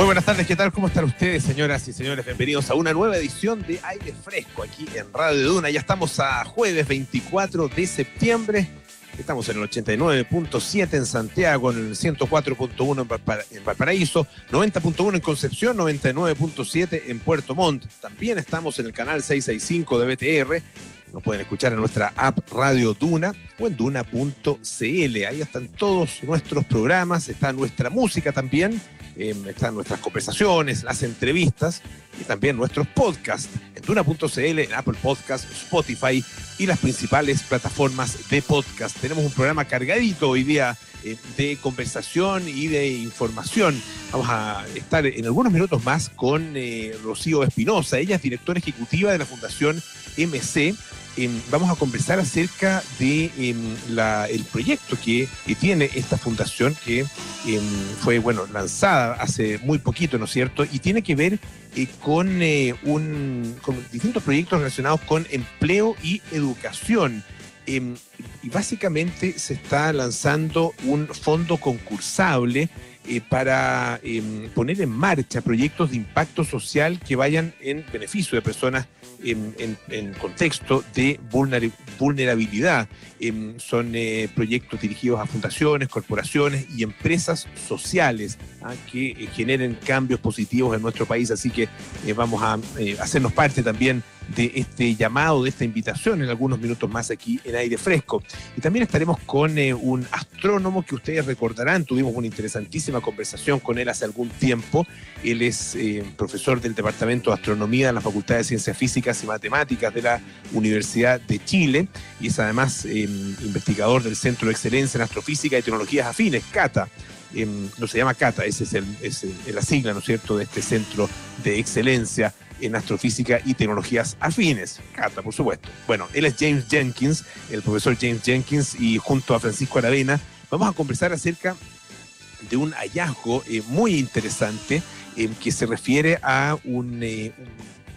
Muy buenas tardes, ¿qué tal? ¿Cómo están ustedes, señoras y señores? Bienvenidos a una nueva edición de Aire Fresco aquí en Radio Duna. Ya estamos a jueves 24 de septiembre. Estamos en el 89.7 en Santiago, en el 104.1 en Valparaíso, 90.1 en Concepción, 99.7 en Puerto Montt. También estamos en el canal 665 de BTR. Nos pueden escuchar en nuestra app Radio Duna o en duna.cl. Ahí están todos nuestros programas, está nuestra música también eh, están nuestras conversaciones, las entrevistas y también nuestros podcasts en Duna.cl, en Apple Podcasts, Spotify y las principales plataformas de podcast. Tenemos un programa cargadito hoy día eh, de conversación y de información. Vamos a estar en algunos minutos más con eh, Rocío Espinosa. Ella es directora ejecutiva de la Fundación MC Em, vamos a conversar acerca de em, el proyecto que, tiene esta fundación que em, fue bueno lanzada hace muy poquito, ¿no es cierto? Y tiene que ver eh, con, eh, un, con distintos proyectos relacionados con empleo y educación. y básicamente se está lanzando un fondo concursable para poner en marcha proyectos de impacto social que vayan en beneficio de personas en, contexto de vulnerabilidad. Em, son eh, proyectos dirigidos a fundaciones, corporaciones y empresas sociales ¿ah? que eh, generen cambios positivos en nuestro país. Así que eh, vamos a hacernos parte también de este llamado, de esta invitación en algunos minutos más aquí en aire fresco. Y también estaremos con eh, un astrónomo que ustedes recordarán, tuvimos una interesantísima conversación con él hace algún tiempo. Él es eh, profesor del Departamento de Astronomía en la Facultad de Ciencias Físicas y Matemáticas de la Universidad de Chile y es además eh, investigador del Centro de Excelencia en Astrofísica y Tecnologías Afines, CATA. no se llama CATA, ese es, el, es la sigla, ¿no es cierto?, de este centro de excelencia en astrofísica y tecnologías afines. Cata, por supuesto. Bueno, él es James Jenkins, el profesor James Jenkins, y junto a Francisco Aravena vamos a conversar acerca de un hallazgo eh, muy interesante eh, que se refiere a un, eh,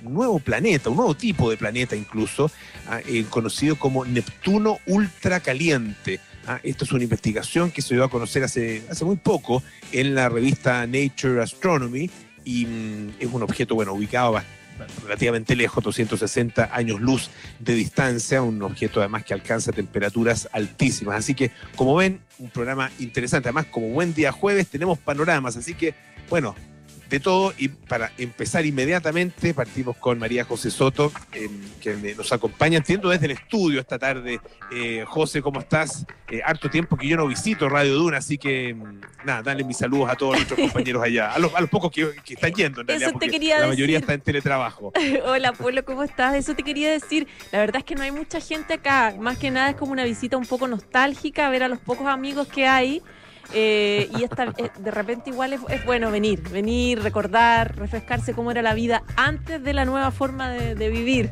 nuevo planeta, un nuevo tipo de planeta incluso, ah, conocido como Neptuno ultracaliente. Ah, esto es una investigación que se dio a conocer hace, hace muy poco en la revista Nature Astronomy y mm, es un objeto, bueno, ubicado relativamente lejos, 260 años luz de distancia, un objeto además que alcanza temperaturas altísimas. Así que, como ven, un programa interesante. Además, como buen día jueves, tenemos panoramas, así que, bueno, de todo. Y para empezar inmediatamente, partimos con María José Soto, em, que nos acompaña, entiendo, desde el estudio esta tarde. Eh, José, ¿cómo estás? Eh, harto tiempo que yo no visito Radio Duna, así que em, nada, dale mis saludos a todos nuestros compañeros allá, a los, pocos que, están yendo, en realidad, porque la mayoría está en teletrabajo. Hola, Pueblo, ¿cómo estás? Eso te quería decir. La verdad es que no hay mucha gente acá, más que nada es como una visita un poco nostálgica, ver a los pocos amigos que hay. Eh, y esta, eh, de repente igual es, bueno venir, venir, recordar, refrescarse cómo era la vida antes de la nueva forma de, vivir.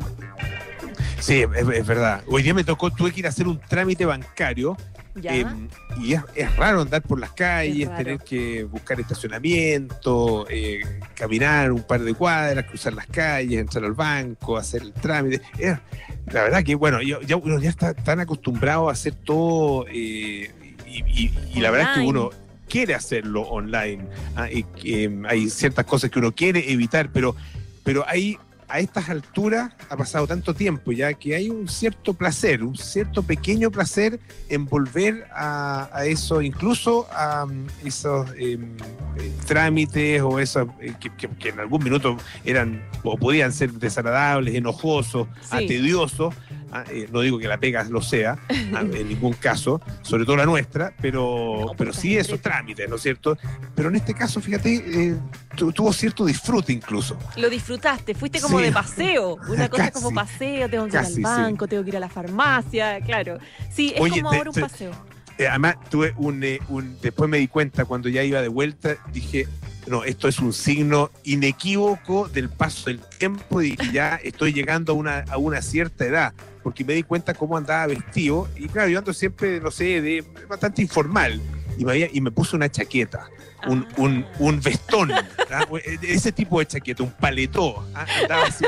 Sí, es, verdad. Hoy día me tocó, tuve que ir a hacer un trámite bancario em, y es, raro andar por las calles, tener que buscar estacionamiento, eh, caminar un par de cuadras, cruzar las calles, entrar al banco, hacer el trámite. la verdad que, bueno, ya uno ya está tan acostumbrado a hacer todo y, la verdad es que uno quiere hacerlo online. Ah, em, hay ciertas cosas que uno quiere evitar, pero, pero hay a estas alturas ha pasado tanto tiempo ya que hay un cierto placer, un cierto pequeño placer en volver a, eso, incluso a um, esos em, eh, trámites o esos eh, que, en algún minuto eran o podían ser desagradables, enojosos, tediosos Ah, eh, no digo que la pega lo sea, ah, en ningún caso, sobre todo la nuestra, pero, pero sí esos trámites, ¿no es cierto? Pero en este caso, fíjate, eh, tuvo cierto disfrute incluso. Lo disfrutaste, fuiste como de paseo. Una cosa como paseo, tengo que ir al banco, tengo que ir a la farmacia, claro. Sí, es como ahora un paseo. Eh, además, tuve un, un. Después me di cuenta cuando ya iba de vuelta, dije, no, esto es un signo inequívoco del paso del tiempo y ya estoy llegando a una, a una cierta edad, porque me di cuenta cómo andaba vestido y claro, yo ando siempre, no sé, de bastante informal y me, y me puse una chaqueta, un, ah. un, un vestón, ese tipo de chaqueta, un paletó, ¿ah? andaba así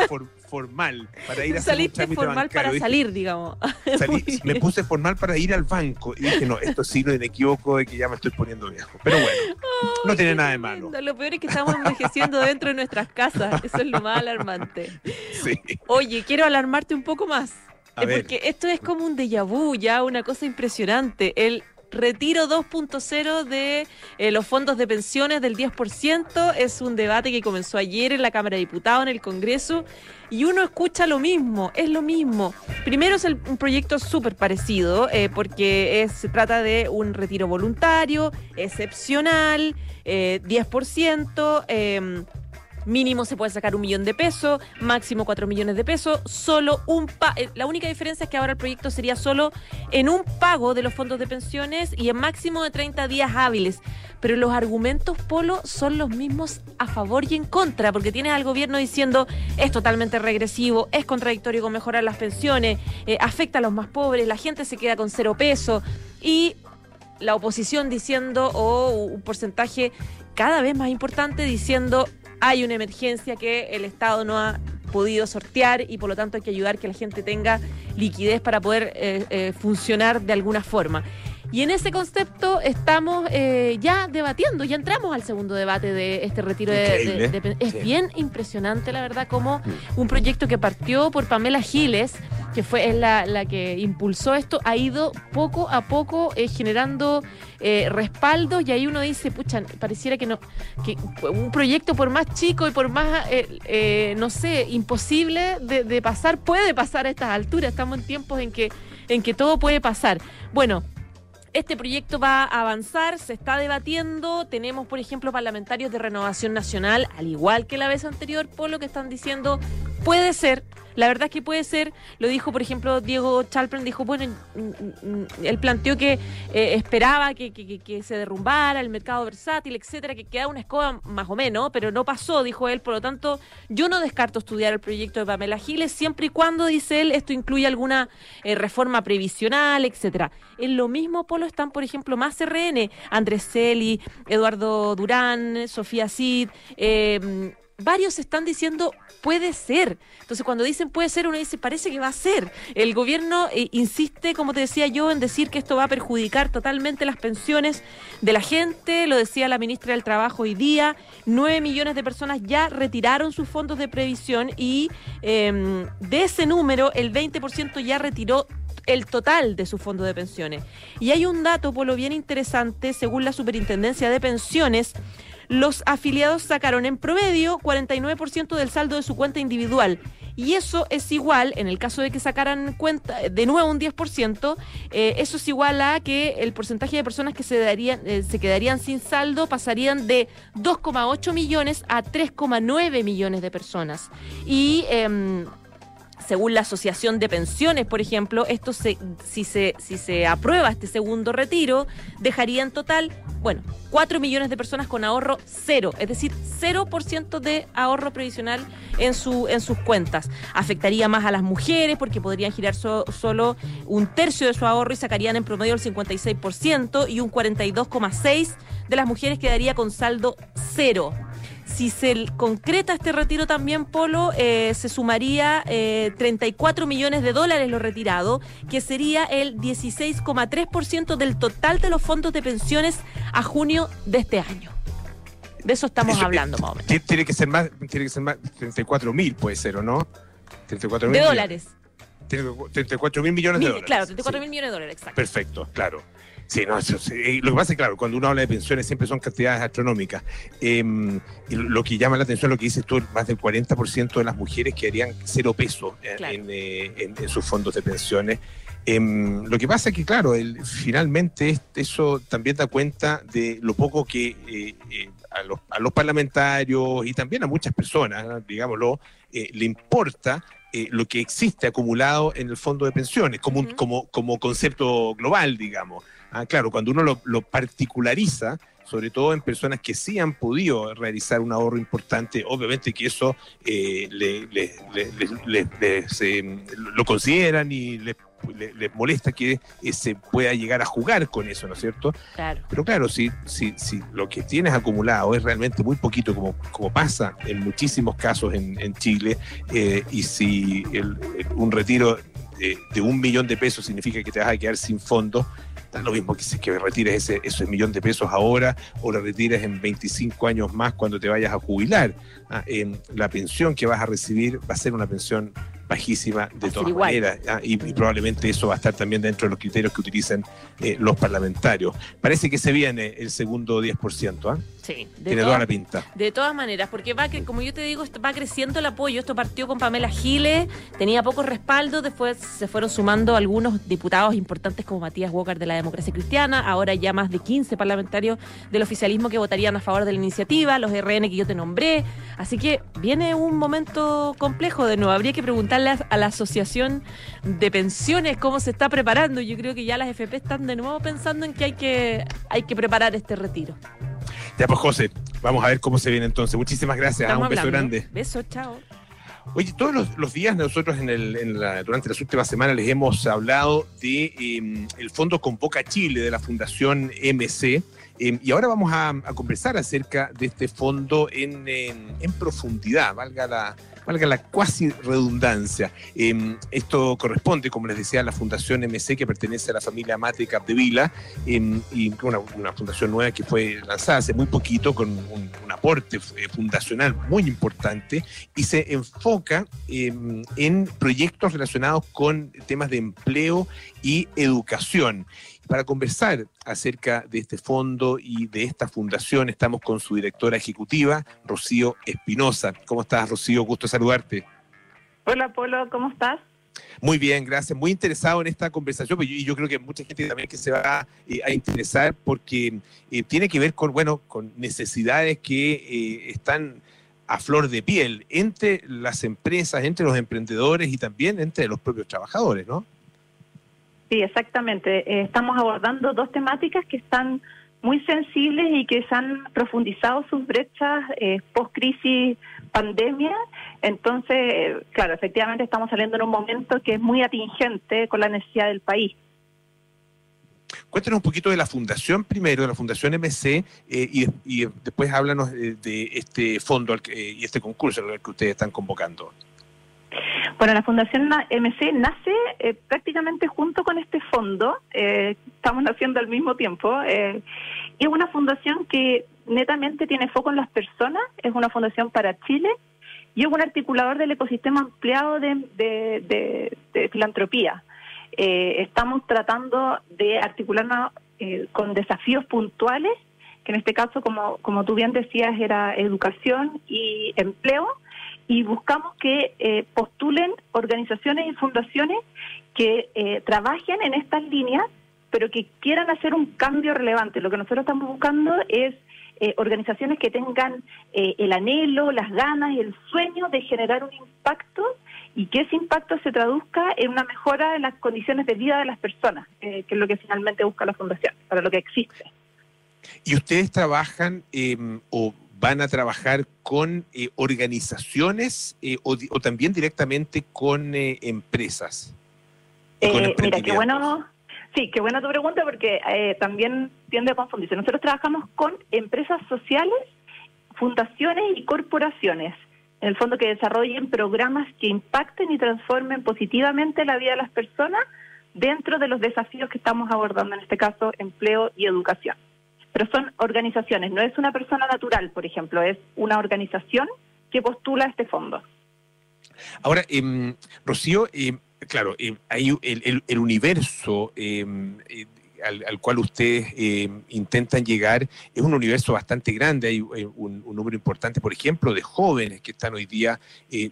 formal para ir a Saliste formal bancario. para salir, digamos. salí- me puse formal para ir al banco y dije, no, esto sí no me equivoco de que ya me estoy poniendo viejo. Pero bueno, no tiene nada de malo. Lo peor es que estamos envejeciendo dentro de nuestras casas. Eso es lo más alarmante. Sí. Oye, quiero alarmarte un poco más. A ver. Porque esto es como un déjà vu, ya una cosa impresionante. El retiro 2.0 de eh, los fondos de pensiones del 10% es un debate que comenzó ayer en la Cámara de Diputados, en el Congreso, y uno escucha lo mismo, es lo mismo. Primero es el- un proyecto súper parecido, eh, porque es- se trata de un retiro voluntario, excepcional, eh, 10%. Mínimo se puede sacar un millón de pesos, máximo cuatro millones de pesos, solo un pa eh, La única diferencia es que ahora el proyecto sería solo en un pago de los fondos de pensiones y en máximo de 30 días hábiles. Pero los argumentos, Polo, son los mismos a favor y en contra, porque tienes al gobierno diciendo es totalmente regresivo, es contradictorio con mejorar las pensiones, eh, afecta a los más pobres, la gente se queda con cero pesos y la oposición diciendo, o un porcentaje cada vez más importante diciendo hay una emergencia que el Estado no ha podido sortear y por lo tanto hay que ayudar que la gente tenga liquidez para poder eh, eh, funcionar de alguna forma. Y en ese concepto estamos eh, ya debatiendo, ya entramos al segundo debate de este retiro de, de- de- Es Sí. bien impresionante, la verdad, como un proyecto que partió por Pamela Giles, que fue es la, la que impulsó esto, ha ido poco a poco eh, generando eh, respaldo y ahí uno dice, pucha, pareciera que no, que un proyecto por más chico y por más, eh, eh, no sé, imposible de, de pasar, puede pasar a estas alturas. Estamos en tiempos en que, en que todo puede pasar. Bueno. Este proyecto va a avanzar, se está debatiendo. Tenemos, por ejemplo, parlamentarios de Renovación Nacional, al igual que la vez anterior, Polo, que están diciendo, puede ser, la verdad es que puede ser. Lo dijo, por ejemplo, Diego Chalpern, dijo, bueno, él planteó que eh, esperaba que, que- se derrumbara el mercado versátil, etcétera, que queda una escoba más o menos, pero no pasó, dijo él. Por lo tanto, yo no descarto estudiar el proyecto de Pamela Giles siempre y cuando, dice él, esto incluya alguna eh, reforma previsional, etcétera. En lo mismo polo están, por ejemplo, más RN, Andrés Celi, Eduardo Durán, Sofía Cid, eh, varios están diciendo puede ser. Entonces, cuando dicen puede ser, uno dice parece que va a ser. El gobierno eh, insiste, como te decía yo, en decir que esto va a perjudicar totalmente las pensiones de la gente. Lo decía la ministra del Trabajo hoy día. Nueve millones de personas ya retiraron sus fondos de previsión y eh, de ese número, el 20% ya retiró el total de su fondo de pensiones. Y hay un dato, por lo bien interesante, según la Superintendencia de Pensiones, los afiliados sacaron en promedio 49% del saldo de su cuenta individual. Y eso es igual, en el caso de que sacaran cuenta de nuevo un 10%, eh, eso es igual a que el porcentaje de personas que se, darían, eh, se quedarían sin saldo pasarían de 2,8 millones a 3,9 millones de personas. Y em, según la Asociación de Pensiones, por ejemplo, esto se, si, se, si se aprueba este segundo retiro, dejaría en total, bueno, 4 millones de personas con ahorro cero, es decir, 0% de ahorro previsional en, su, en sus cuentas. Afectaría más a las mujeres porque podrían girar so- solo un tercio de su ahorro y sacarían en promedio el 56% y un 42,6% de las mujeres quedaría con saldo cero. Si se concreta este retiro también, Polo, eh, se sumaría eh, 34 millones de dólares lo retirado, que sería el 16,3% del total de los fondos de pensiones a junio de este año. De eso estamos Eso, hablando eh, más o menos. Tiene, que ser más, tiene que ser más, 34 mil puede ser, ¿o no? 34 De mil. dólares. Tiene 34 mil millones de dólares. claro, 34 Sí. mil millones de dólares, exacto. Perfecto, claro. Sí, no, eso, sí. Lo que pasa es que, claro, cuando uno habla de pensiones siempre son cantidades astronómicas. Eh, y lo que llama la atención, lo que dices tú, más del 40% de las mujeres quedarían cero peso en, Claro. en, eh, en- en sus fondos de pensiones. Em, lo que pasa es que, claro, el- finalmente es- eso también da cuenta de lo poco que eh, eh, a, los, a los parlamentarios y también a muchas personas, digámoslo, le importa eh, lo que existe acumulado en el fondo de pensiones, como, Ujú. como, como concepto global, digamos. Ah, claro, cuando uno lo, lo particulariza, sobre todo en personas que sí han podido realizar un ahorro importante, obviamente que eso eh, le, le- le- se- lo consideran y les les, molesta que eh, se pueda llegar a jugar con eso, ¿no es cierto? Claro. Pero claro, si, si, si lo que tienes acumulado es realmente muy poquito, como, como pasa en muchísimos casos en, Chile, eh, y si un retiro de, un millón de pesos significa que te vas a quedar sin fondos, da lo mismo que, que retires ese, millón de pesos ahora o lo retires en 25 años más cuando te vayas a jubilar. Ah, la pensión que vas a recibir va a ser una pensión bajísima de todas maneras. Y, probablemente eso va a estar también dentro de los criterios que utilicen eh, los parlamentarios. Parece que se viene el segundo 10%. ¿ah? Sí, tiene toda la pinta. De todas maneras, porque va que, como yo te digo, va creciendo el apoyo. Esto partió con Pamela Giles, tenía poco respaldo, después se fueron sumando algunos diputados importantes como Matías Walker de la Democracia Cristiana, ahora ya más de 15 parlamentarios del oficialismo que votarían a favor de la iniciativa, los RN que yo te nombré. Así que viene un momento complejo de nuevo. Habría que a la Asociación de Pensiones cómo se está preparando. Yo creo que ya las FP están de nuevo pensando en que hay que, hay que preparar este retiro. Ya pues José, vamos a ver cómo se viene entonces. Muchísimas gracias, un beso grande. Beso, chao. Oye, todos los, días nosotros en el, durante las últimas semanas les hemos hablado de em, el Fondo Convoca Chile de la Fundación MC em, y ahora vamos a, conversar acerca de este fondo en, en profundidad, valga la, valga la cuasi redundancia. Em, esto corresponde, como les decía, a la Fundación MC que pertenece a la familia Mate Capdevila una, una, fundación nueva que fue lanzada hace muy poquito con un, aporte eh, fundacional muy importante y se enfoca em, en proyectos relacionados con temas de empleo y educación. Para conversar acerca de este fondo y de esta fundación, estamos con su directora ejecutiva, Rocío Espinosa. ¿Cómo estás, Rocío? Gusto saludarte. Hola, Polo, ¿cómo estás? Muy bien, gracias. Muy interesado en esta conversación pues, y yo, creo que mucha gente también que se va eh, a interesar porque eh, tiene que ver con, bueno, con necesidades que eh, están a flor de piel entre las empresas, entre los emprendedores y también entre los propios trabajadores, ¿no? Sí, exactamente. Eh, estamos abordando dos temáticas que están muy sensibles y que se han profundizado sus brechas eh, post-crisis pandemia. Entonces, claro, efectivamente estamos saliendo en un momento que es muy atingente con la necesidad del país. Cuéntanos un poquito de la fundación primero, de la fundación MC, eh, y, después háblanos de, este fondo y este concurso al que ustedes están convocando. Bueno, la Fundación MC nace eh, prácticamente junto con este fondo, eh, estamos naciendo al mismo tiempo, eh, y es una fundación que netamente tiene foco en las personas, es una fundación para Chile y es un articulador del ecosistema ampliado de, filantropía. estamos tratando de articularnos con desafíos puntuales, que en este caso, como, como tú bien decías, era educación y empleo, y buscamos que eh, postulen organizaciones y fundaciones que eh, trabajen en estas líneas, pero que quieran hacer un cambio relevante. Lo que nosotros estamos buscando es eh, organizaciones que tengan el anhelo, las ganas el sueño de generar un impacto y que ese impacto se traduzca en una mejora de las condiciones de vida de las personas, que es lo que finalmente busca la fundación, para lo que existe. ¿Y ustedes trabajan em, o van a trabajar con eh, organizaciones eh, o, también directamente con eh, empresas? mira, qué bueno, sí, qué buena tu pregunta porque también tiende a confundirse. Nosotros trabajamos con empresas sociales, fundaciones y corporaciones, en el fondo que desarrollen programas que impacten y transformen positivamente la vida de las personas dentro de los desafíos que estamos abordando, en este caso, empleo y educación pero son organizaciones, no es una persona natural, por ejemplo, es una organización que postula este fondo. Ahora, eh, Rocío, eh, claro, eh, hay el, universo em, eh, al, cual ustedes intentan llegar es un universo bastante grande. Hay un, número importante, por ejemplo, de jóvenes que están hoy día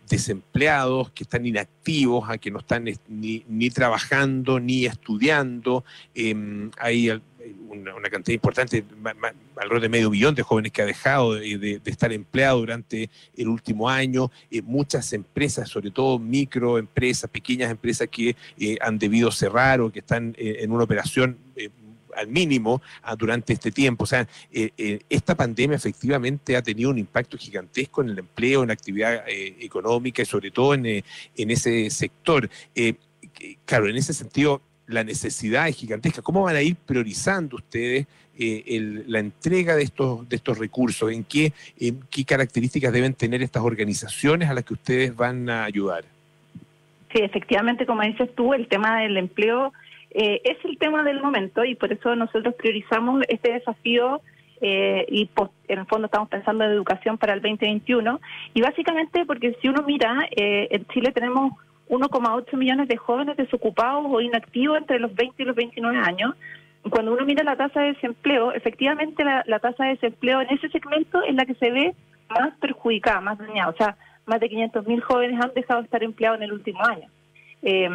desempleados, que están inactivos, a que no están ni, ni trabajando ni estudiando. Em, hay una, cantidad importante, alrededor de medio millón de jóvenes que ha dejado de, estar empleados durante el último año, eh, muchas empresas, sobre todo microempresas, pequeñas empresas que eh, han debido cerrar o que están eh, en una operación al mínimo ah, durante este tiempo. O sea, esta pandemia efectivamente ha tenido un impacto gigantesco en el empleo, en la actividad económica y sobre todo en, en ese sector. claro, en ese sentido, la necesidad es gigantesca. ¿Cómo van a ir priorizando ustedes eh, la entrega de estos, de estos recursos? ¿En qué, ¿En qué características deben tener estas organizaciones a las que ustedes van a ayudar? Sí, efectivamente, como dices tú, el tema del empleo eh, es el tema del momento y por eso nosotros priorizamos este desafío eh, y en el fondo estamos pensando en educación para el 2021 y básicamente porque si uno mira, eh, en Chile tenemos 1,8 millones de jóvenes desocupados o inactivos entre los 20 y los 29 años. Cuando uno mira la tasa de desempleo, efectivamente la, tasa de desempleo en ese segmento es la que se ve más perjudicada, más dañada. O sea, más de 500.000 jóvenes han dejado de estar empleados en el último año. Eh,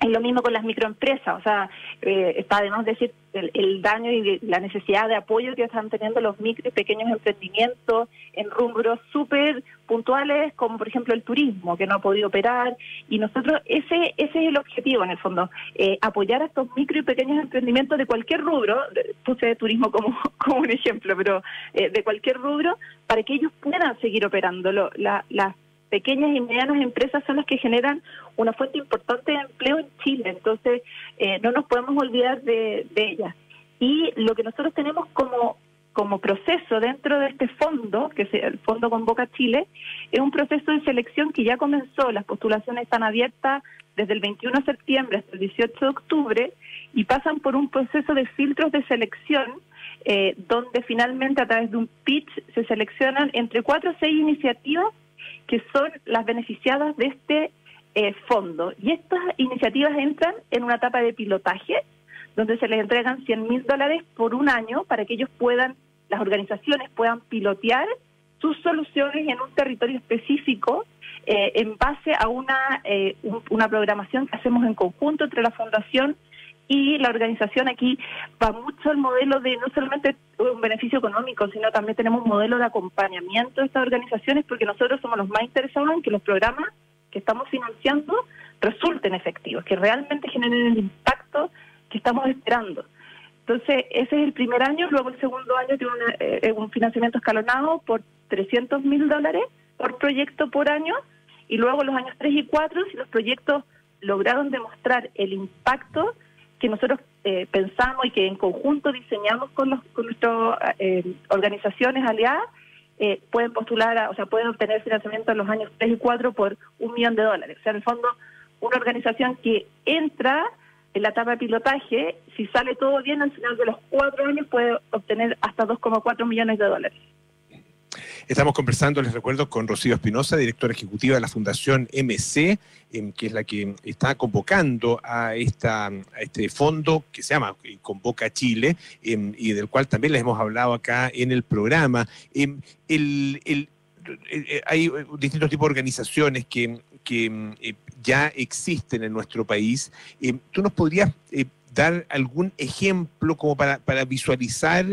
es lo mismo con las microempresas, o sea, eh, está además decir el, daño y la necesidad de apoyo que están teniendo los micro y pequeños emprendimientos en rubros súper puntuales, como por ejemplo el turismo, que no ha podido operar. Y nosotros, ese, ese es el objetivo en el fondo, eh, apoyar a estos micro y pequeños emprendimientos de cualquier rubro, puse turismo como, como un ejemplo, pero eh, de cualquier rubro, para que ellos puedan seguir operando. la, las pequeñas y medianas empresas son las que generan una fuente importante de empleo en Chile, entonces eh, no nos podemos olvidar de, ellas. Y lo que nosotros tenemos como, como proceso dentro de este fondo, que es el Fondo Convoca Chile, es un proceso de selección que ya comenzó, las postulaciones están abiertas desde el 21 de septiembre hasta el 18 de octubre y pasan por un proceso de filtros de selección eh, donde finalmente a través de un pitch se seleccionan entre cuatro o seis iniciativas que son las beneficiadas de este eh, fondo. Y estas iniciativas entran en una etapa de pilotaje, donde se les entregan 100 mil dólares por un año para que ellos puedan, las organizaciones puedan pilotear sus soluciones en un territorio específico eh, en base a una, eh, una programación que hacemos en conjunto entre la Fundación y la organización aquí va mucho el modelo de no solamente un beneficio económico, sino también tenemos un modelo de acompañamiento de estas organizaciones porque nosotros somos los más interesados en que los programas que estamos financiando resulten efectivos, que realmente generen el impacto que estamos esperando. Entonces, ese es el primer año, luego el segundo año tiene eh, un financiamiento escalonado por 300 mil dólares por proyecto por año, y luego los años 3 y 4, si los proyectos lograron demostrar el impacto que nosotros eh, pensamos y que en conjunto diseñamos con, con nuestras eh, organizaciones aliadas, eh, pueden postular, o sea, pueden obtener financiamiento en los años 3 y 4 por un millón de dólares. O sea, en el fondo, una organización que entra en la etapa de pilotaje, si sale todo bien, al final de los cuatro años puede obtener hasta 2,4 millones de dólares. Estamos conversando, les recuerdo, con Rocío Espinosa, directora ejecutiva de la Fundación MC, em, que es la que está convocando a, este fondo que se llama eh, Convoca Chile em, y del cual también les hemos hablado acá en el programa. Em, eh, hay distintos tipos de organizaciones que, eh, ya existen en nuestro país. ¿Tú nos podrías dar algún ejemplo como para visualizar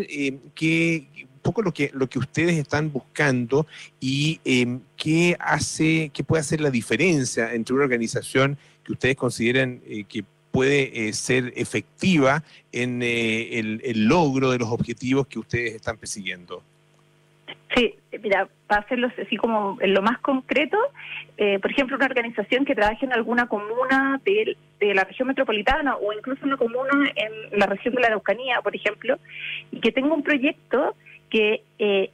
qué poco lo que, lo que ustedes están buscando y em, qué hace, qué puede hacer la diferencia entre una organización que ustedes consideren eh, que puede eh, ser efectiva en eh, el, logro de los objetivos que ustedes están persiguiendo. Sí, mira, para hacerlo así como en lo más concreto, por ejemplo, una organización que trabaje en alguna comuna de, de, la región metropolitana o incluso una comuna en la región de la Araucanía, por ejemplo, y que tenga un proyecto que eh,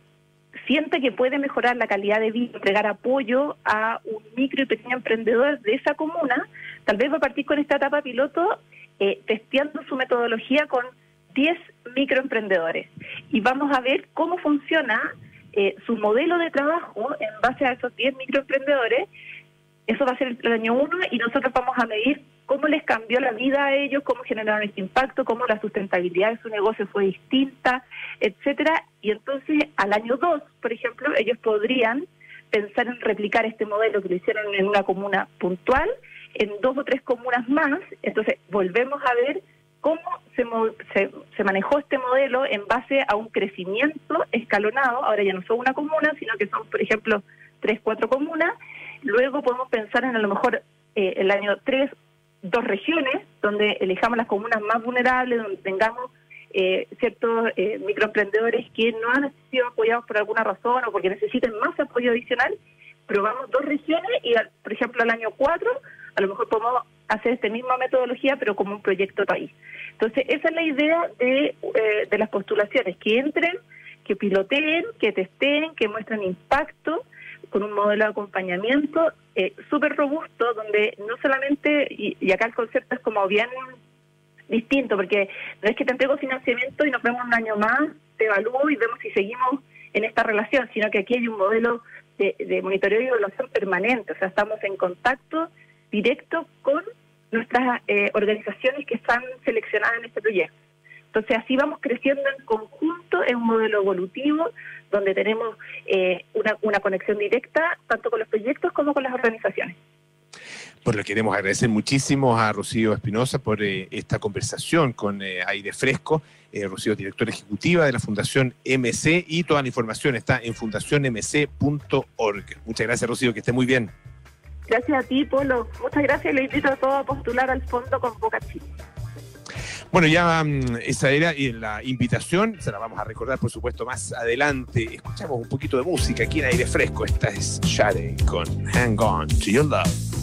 siente que puede mejorar la calidad de vida, entregar apoyo a un micro y pequeño emprendedor de esa comuna, tal vez va a partir con esta etapa piloto eh, testeando su metodología con 10 microemprendedores y vamos a ver cómo funciona eh, su modelo de trabajo en base a esos 10 microemprendedores. Eso va a ser el año 1 y nosotros vamos a medir cómo les cambió la vida a ellos, cómo generaron este impacto, cómo la sustentabilidad de su negocio fue distinta, etcétera. Y entonces al año 2, por ejemplo, ellos podrían pensar en replicar este modelo que lo hicieron en una comuna puntual, en dos o tres comunas más. Entonces volvemos a ver cómo se, se, se, manejó este modelo en base a un crecimiento escalonado. Ahora ya no son una comuna, sino que son, por ejemplo, tres, cuatro comunas. Luego podemos pensar en a lo mejor eh, el año 3 dos regiones donde elijamos las comunas más vulnerables, donde tengamos eh, ciertos eh, microemprendedores que no han sido apoyados por alguna razón o porque necesiten más apoyo adicional, probamos dos regiones y, por ejemplo, al año 4 a lo mejor podemos hacer esta misma metodología, pero como un proyecto país. Entonces, esa es la idea de, eh, de las postulaciones, que entren, que piloteen, que testeen, que muestren impacto con un modelo de acompañamiento eh, súper robusto, donde no solamente, y, acá el concepto es como bien distinto, porque no es que te entrego financiamiento y nos vemos un año más, te evalúo y vemos si seguimos en esta relación, sino que aquí hay un modelo de, de monitoreo y evaluación permanente, o sea, estamos en contacto directo con nuestras eh, organizaciones que están seleccionadas en este proyecto. Entonces así vamos creciendo en conjunto en un modelo evolutivo donde tenemos eh, una, una conexión directa tanto con los proyectos como con las organizaciones. Por lo queremos agradecer muchísimo a Rocío Espinosa por eh, esta conversación con Aire Fresco. Rocío, directora ejecutiva de la Fundación MC y toda la información está en fundacionmc.org. Muchas gracias, Rocío, que esté muy bien. Gracias a ti, Polo. Muchas gracias. Le invito a todos a postular al fondo con Boca Chile. Bueno, ya mm, esa era la invitación, se la vamos a recordar por supuesto más adelante. Escuchamos un poquito de música aquí en aire fresco. Esta es Shade con Hang On to Your Love.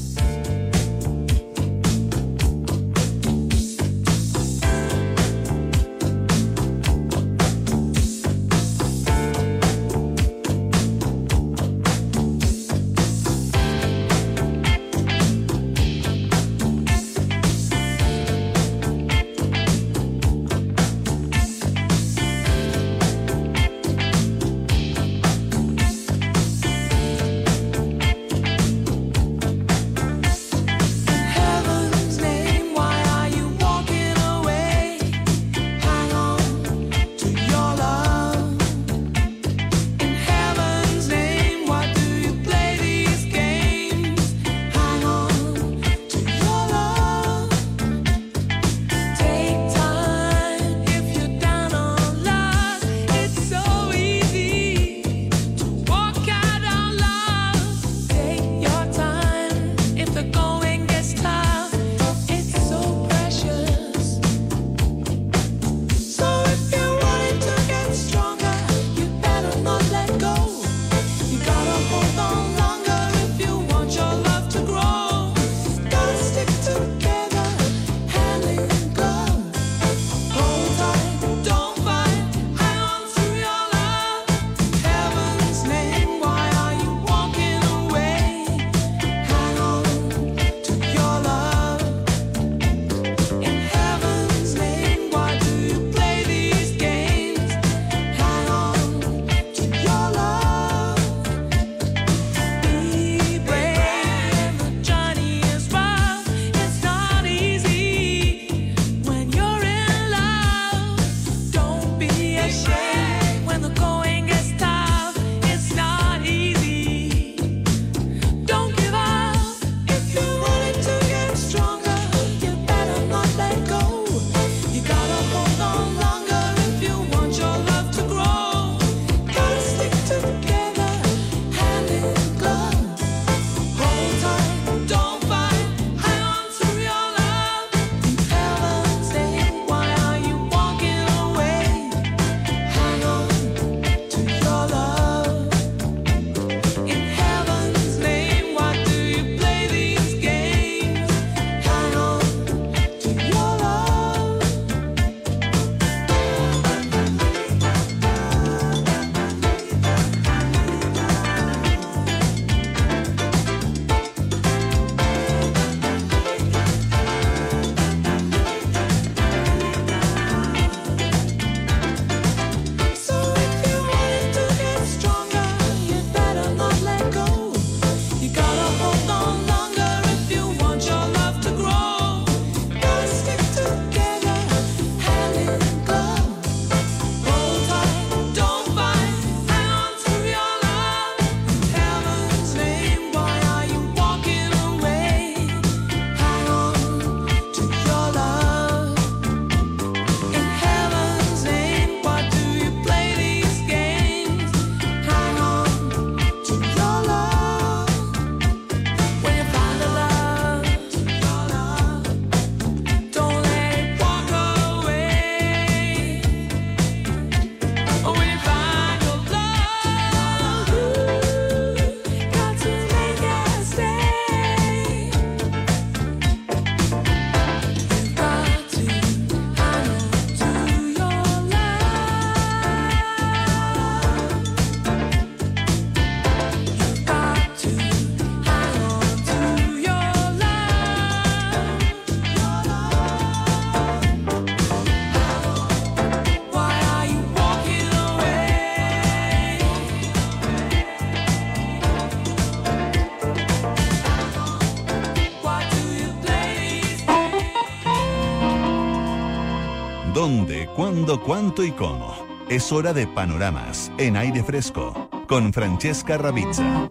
Cuándo, cuánto y cómo. Es hora de panoramas en aire fresco con Francesca Ravizza.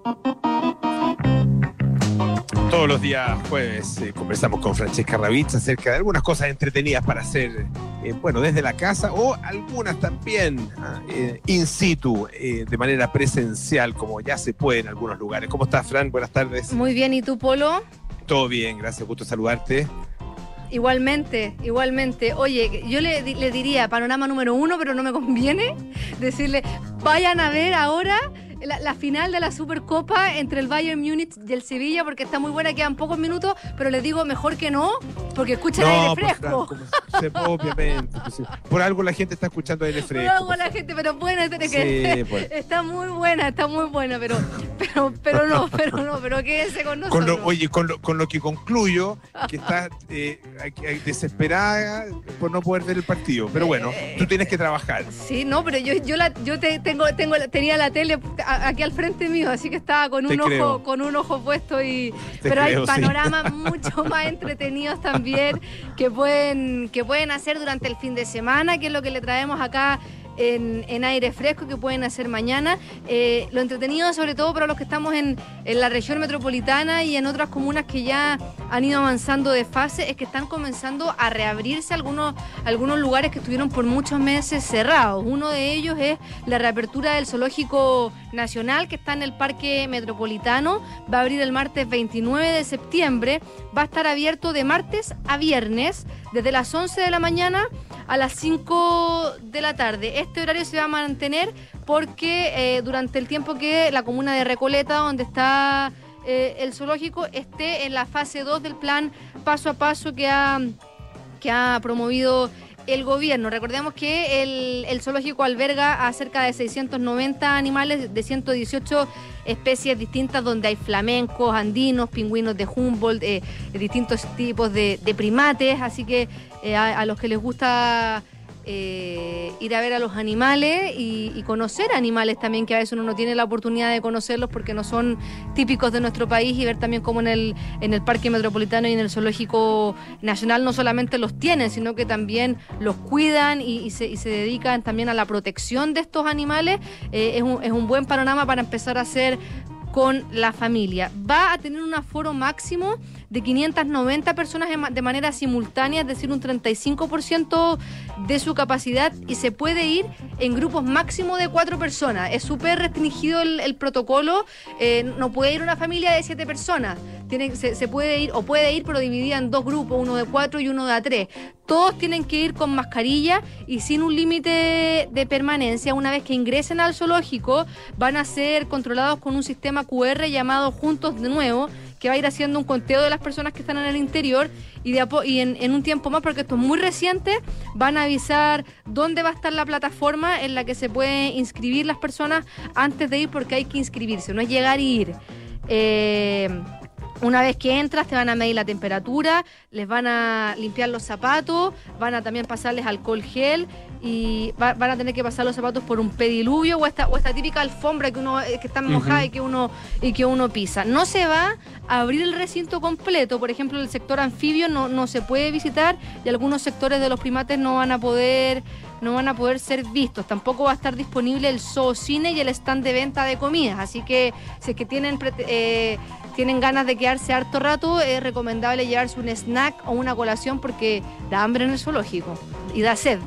Todos los días jueves eh, conversamos con Francesca Ravizza acerca de algunas cosas entretenidas para hacer, eh, bueno, desde la casa o algunas también ah, eh, in situ, eh, de manera presencial, como ya se puede en algunos lugares. ¿Cómo estás, Fran? Buenas tardes. Muy bien, ¿y tú, Polo? Todo bien, gracias, gusto saludarte. Igualmente, igualmente. Oye, yo le, le diría panorama número uno, pero no me conviene decirle, vayan a ver ahora la, la final de la Supercopa entre el Bayern Múnich y el Sevilla, porque está muy buena, quedan pocos minutos, pero les digo mejor que no, porque escuchan aire pues, fresco. Como obviamente. pues, por algo la gente está escuchando aire fresco. Hago pues, la gente, pero bueno, tiene que Sí, pues. está muy buena, está muy buena, pero, pero, pero no, pero no, pero quédense con Con nosotros. lo, oye, con lo, con lo que concluyo, que estás eh, desesperada por no poder ver el partido. Pero bueno, tú tienes que trabajar. Sí, no, pero yo, yo, la, yo te, tengo, tengo, tenía la tele a- aquí al frente mío, así que estaba con Te un creo. ojo, con un ojo puesto y. Te pero creo, hay sí. panoramas mucho más entretenidos también que pueden, que pueden hacer durante el fin de semana, que es lo que le traemos acá. En, aire fresco que pueden hacer mañana. Eh, lo entretenido, sobre todo para los que estamos en, en la región metropolitana y en otras comunas que ya han ido avanzando de fase, es que están comenzando a reabrirse algunos, algunos lugares que estuvieron por muchos meses cerrados. Uno de ellos es la reapertura del Zoológico Nacional que está en el Parque Metropolitano. Va a abrir el martes 29 de septiembre. Va a estar abierto de martes a viernes, desde las 11 de la mañana a las 5 de la tarde. Este horario se va a mantener porque eh, durante el tiempo que la comuna de Recoleta, donde está eh, el zoológico, esté en la fase 2 del plan paso a paso que ha, que ha promovido el gobierno. Recordemos que el, el zoológico alberga a cerca de 690 animales de 118 especies distintas donde hay flamencos, andinos, pingüinos de Humboldt, eh, distintos tipos de, de primates, así que eh, a, a los que les gusta eh, ir a ver a los animales y, conocer animales también, que a veces uno no tiene la oportunidad de conocerlos porque no son típicos de nuestro país y ver también cómo en el, en el Parque Metropolitano y en el Zoológico Nacional no solamente los tienen, sino que también los cuidan y, y se, y se dedican también a la protección de estos animales. Eh, es, un, es un buen panorama para empezar a hacer con la familia. Va a tener un aforo máximo de 590 personas de manera simultánea, es decir, un 35% de su capacidad y se puede ir en grupos máximo de cuatro personas. Es súper restringido el, protocolo, eh, no puede ir una familia de siete personas. Se, se puede ir o puede ir pero dividida en dos grupos, uno de cuatro y uno de a tres. Todos tienen que ir con mascarilla y sin un límite de permanencia. Una vez que ingresen al zoológico, van a ser controlados con un sistema QR llamado Juntos de Nuevo, que va a ir haciendo un conteo de las personas que están en el interior y, de y en, en un tiempo más, porque esto es muy reciente, van a avisar dónde va a estar la plataforma en la que se pueden inscribir las personas antes de ir, porque hay que inscribirse, no es llegar y ir. Eh, una vez que entras, te van a medir la temperatura, les van a limpiar los zapatos, van a también pasarles alcohol gel y va- van a tener que pasar los zapatos por un pediluvio o esta, o esta típica alfombra que uno eh, que está mojada y que uno y que uno pisa. No se va a abrir el recinto completo, por ejemplo, el sector anfibio no, no se puede visitar y algunos sectores de los primates no van a poder no van a poder ser vistos. Tampoco va a estar disponible el zoocine y el stand de venta de comidas. Así que si es que tienen eh, tienen ganas de quedarse harto rato, es recomendable llevarse un snack o una colación porque da hambre en el zoológico y da sed.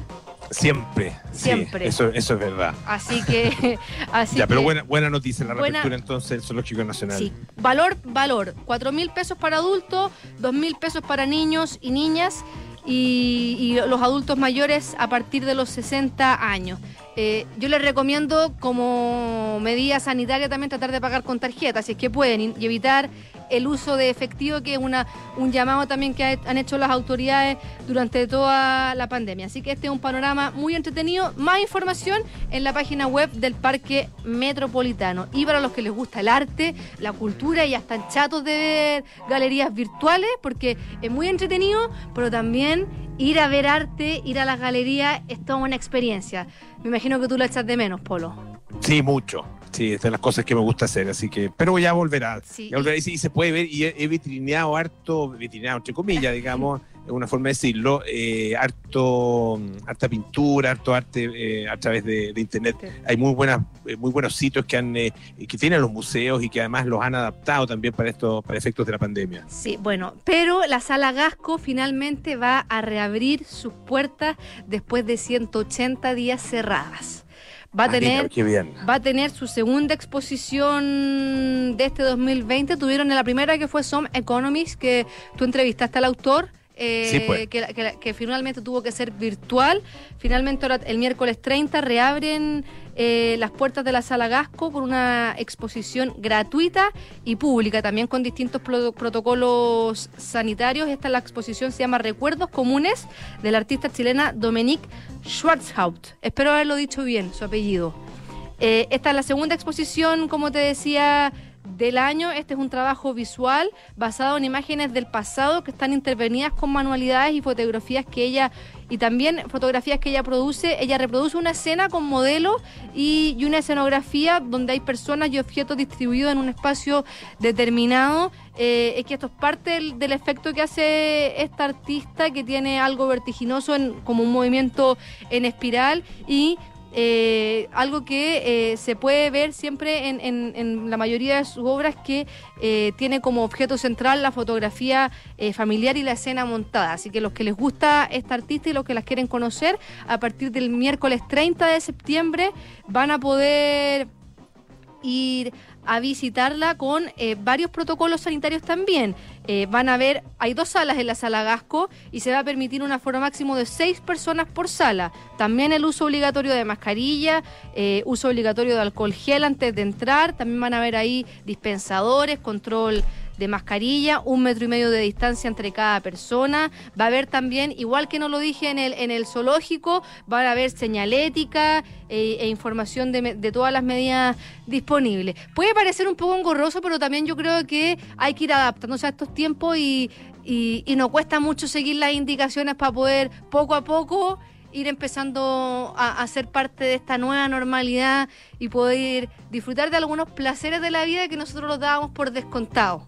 Siempre. sí, Siempre. eso, eso es verdad. Así que, así ya, pero buena, buena noticia la buena- reapertura entonces del Zoológico Nacional. Sí, valor, valor. Cuatro mil pesos para adultos, dos mil pesos para niños y niñas y, y los adultos mayores a partir de los 60 años. Eh, yo les recomiendo como medida sanitaria también tratar de pagar con tarjeta, si es que pueden, y evitar el uso de efectivo, que es una, un llamado también que ha- han hecho las autoridades durante toda la pandemia. Así que este es un panorama muy entretenido. Más información en la página web del Parque Metropolitano. Y para los que les gusta el arte, la cultura y están chatos de ver galerías virtuales, porque es muy entretenido, pero también ir a ver arte, ir a las galerías, es toda una experiencia. Me imagino que tú lo echas de menos, Polo. Sí, mucho. Sí, es de las cosas que me gusta hacer, así que, pero ya volverá. Sí, ya volverá y sí, se puede ver, y he, he vitrineado harto, vitrineado entre comillas, digamos, es una forma de decirlo, eh, harto, harta pintura, harto arte eh, a través de, de internet. Sí. Hay muy buenas, eh, muy buenos sitios que han, eh, que tienen los museos y que además los han adaptado también para esto, para efectos de la pandemia. Sí, bueno, pero la sala Gasco finalmente va a reabrir sus puertas después de 180 días cerradas. Va a Ah, tener bien. va a tener su segunda exposición de este 2020. Tuvieron la primera que fue Some Economics, que tú entrevistaste al autor. eh, Sí, pues. que, que- que finalmente tuvo que ser virtual. Finalmente ahora el miércoles 30 reabren eh, las puertas de la sala Gasco por una exposición gratuita y pública, también con distintos pro- protocolos sanitarios. Esta la exposición se llama Recuerdos Comunes de la artista chilena Dominique Schwarzhaupt. Espero haberlo dicho bien, su apellido. Eh, esta es la segunda exposición, como te decía, del año. Este es un trabajo visual basado en imágenes del pasado que están intervenidas con manualidades y fotografías que ella y también fotografías que ella produce. Ella reproduce una escena con modelos y, una escenografía donde hay personas y objetos distribuidos en un espacio determinado. Eh, es que esto es parte del, del efecto que hace esta artista que tiene algo vertiginoso en, como un movimiento en espiral y eh, algo que eh, se puede ver siempre en, en- la mayoría de sus obras que eh, tiene como objeto central la fotografía eh, familiar y la escena montada. Así que los que les gusta esta artista y los que las quieren conocer, a partir del miércoles 30 de septiembre van a poder ir a visitarla con varios protocolos sanitarios también. Eh, van a ver, hay dos salas en la sala Gasco y se va a permitir un aforo máximo de seis personas por sala. También el uso obligatorio de mascarilla, eh, uso obligatorio de alcohol gel antes de entrar. También van a ver ahí dispensadores, control de mascarilla, un metro y medio de distancia entre cada persona. Va a haber también, igual que no lo dije en el, en el zoológico, va a haber señalética eh, e información de, de todas las medidas disponibles. Puede parecer un poco engorroso, pero también yo creo que hay que ir adaptándose a estos tiempos y, y, y no cuesta mucho seguir las indicaciones para poder poco a poco ir empezando a, a ser parte de esta nueva normalidad y poder disfrutar de algunos placeres de la vida que nosotros los dábamos por descontado.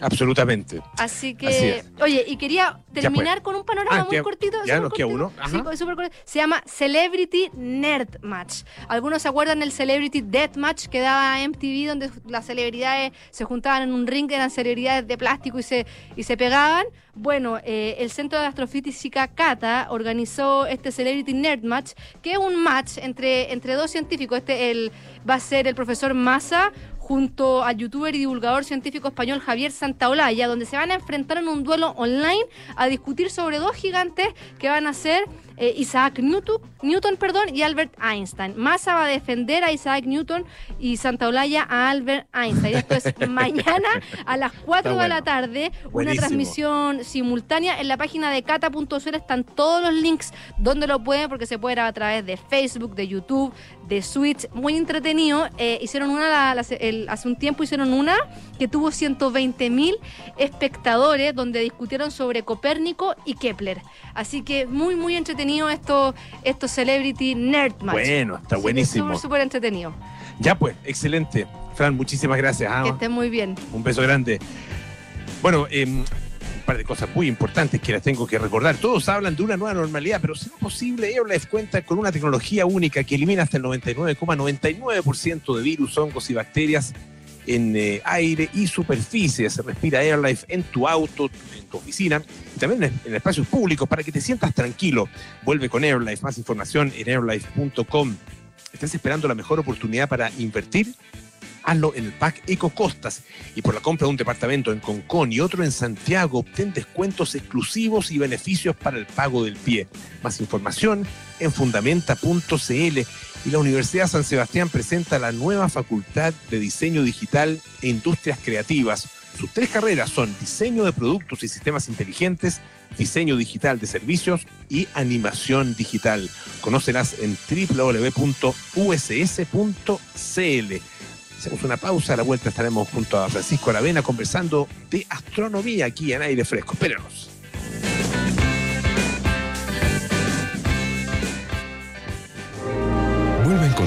Absolutamente. Así que, Así oye, y quería terminar pues. con un panorama Ah, muy ya- cortito. ya nos queda uno. Ajá. Sí, súper cortito. Se llama Celebrity Nerd Match. Algunos se acuerdan del Celebrity Death Match que daba MTV, donde las celebridades se juntaban en un ring, eran celebridades de plástico y se, y se pegaban. Bueno, eh, el Centro de Astrofísica CATA organizó este Celebrity Nerd Match, que es un match entre, entre dos científicos. Este el, va a ser el profesor Massa junto al youtuber y divulgador científico español Javier Santaolalla, donde se van a enfrentar en un duelo online a discutir sobre dos gigantes que van a ser eh, Isaac Newton, Newton perdón, y Albert Einstein. Massa va a defender a Isaac Newton y Santaolalla a Albert Einstein. Esto es mañana a las 4 Está de la tarde, una transmisión simultánea. En la página de cata.cl están todos los links donde lo pueden, porque se puede ver a través de Facebook, de YouTube, de Switch. Muy entretenido. Eh, hicieron una la- la- el- hace un tiempo, hicieron una que tuvo 120 mil espectadores, donde discutieron sobre Copérnico y Kepler. Así que muy, muy entretenido esto, estos Celebrity Nerd Match. Bueno, está Así buenísimo. Súper, súper entretenido. Ya pues, excelente. Fran, muchísimas gracias. ah. Que estén muy bien. Un beso grande. Bueno, em, un par de cosas muy importantes que las tengo que recordar. Todos hablan de una nueva normalidad, pero si no es posible, AirLife cuenta con una tecnología única que elimina hasta el 99,99% de virus, hongos y bacterias en eh, aire y superficie. Se respira AirLife en tu auto, en tu oficina y también en, en espacios públicos para que te sientas tranquilo. Vuelve con AirLife. Más información en airlife.com. ¿Estás esperando la mejor oportunidad para invertir? Hazlo en el pack Eco Costas y por la compra de un departamento en Concón y otro en Santiago obtén descuentos exclusivos y beneficios para el pago del pie. Más información en fundamenta.cl y la Universidad San Sebastián presenta la nueva Facultad de Diseño Digital e Industrias Creativas. Sus tres carreras son diseño de productos y sistemas inteligentes, diseño digital de servicios y animación digital. Conócelas en www.uss.cl. Hacemos una pausa, a la vuelta estaremos junto a Francisco Aravena conversando de astronomía aquí en aire fresco. Espérenos.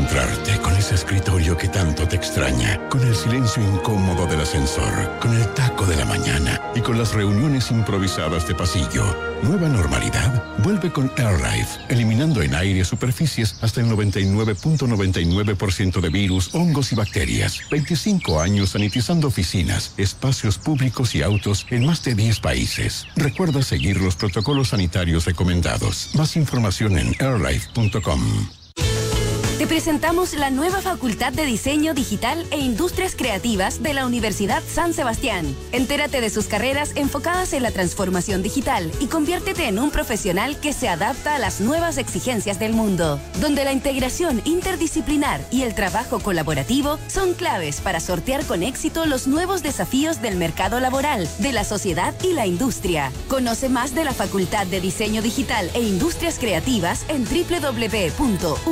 Encontrarte con ese escritorio que tanto te extraña, con el silencio incómodo del ascensor, con el taco de la mañana y con las reuniones improvisadas de pasillo. Nueva normalidad vuelve con AirLife, eliminando en aire superficies hasta el 99.99% de virus, hongos y bacterias. 25 años sanitizando oficinas, espacios públicos y autos en más de 10 países. Recuerda seguir los protocolos sanitarios recomendados. Más información en airlife.com. Te presentamos la nueva Facultad de Diseño Digital e Industrias Creativas de la Universidad San Sebastián. Entérate de sus carreras enfocadas en la transformación digital y conviértete en un profesional que se adapta a las nuevas exigencias del mundo, donde la integración interdisciplinar y el trabajo colaborativo son claves para sortear con éxito los nuevos desafíos del mercado laboral, de la sociedad y la industria. Conoce más de la Facultad de Diseño Digital e Industrias Creativas en www.uss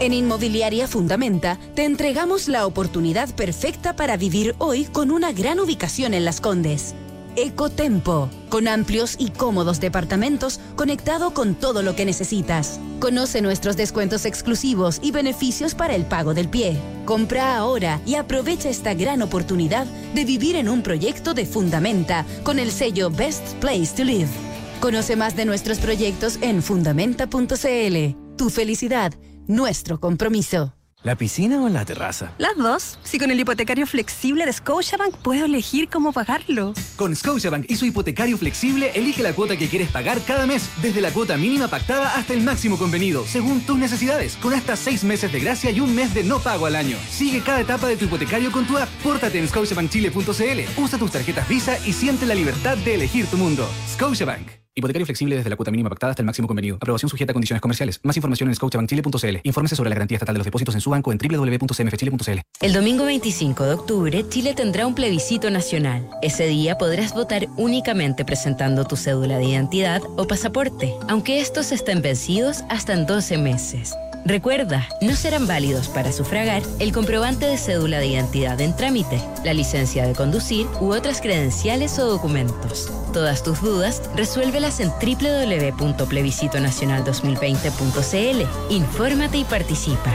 en Inmobiliaria Fundamenta te entregamos la oportunidad perfecta para vivir hoy con una gran ubicación en Las Condes. Ecotempo, con amplios y cómodos departamentos conectado con todo lo que necesitas. Conoce nuestros descuentos exclusivos y beneficios para el pago del pie. Compra ahora y aprovecha esta gran oportunidad de vivir en un proyecto de Fundamenta con el sello Best Place to Live. Conoce más de nuestros proyectos en fundamenta.cl. Tu felicidad, nuestro compromiso. ¿La piscina o la terraza? Las dos. Si con el hipotecario flexible de Scotiabank puedo elegir cómo pagarlo. Con Scotiabank y su hipotecario flexible, elige la cuota que quieres pagar cada mes, desde la cuota mínima pactada hasta el máximo convenido, según tus necesidades, con hasta seis meses de gracia y un mes de no pago al año. Sigue cada etapa de tu hipotecario con tu app. Pórtate en scotiabankchile.cl, usa tus tarjetas Visa y siente la libertad de elegir tu mundo. Scotiabank. Hipotecario flexible desde la cuota mínima pactada hasta el máximo convenido. Aprobación sujeta a condiciones comerciales. Más información en scotiabankchile.cl. Infórmese sobre la garantía estatal de los depósitos en su banco en www.cmfchile.cl. El domingo 25 de octubre, Chile tendrá un plebiscito nacional. Ese día podrás votar únicamente presentando tu cédula de identidad o pasaporte, aunque estos estén vencidos hasta en 12 meses. Recuerda, no serán válidos para sufragar el comprobante de cédula de identidad en trámite, la licencia de conducir u otras credenciales o documentos. Todas tus dudas, resuélvelas en www.plebiscitonacional2020.cl. Infórmate y participa.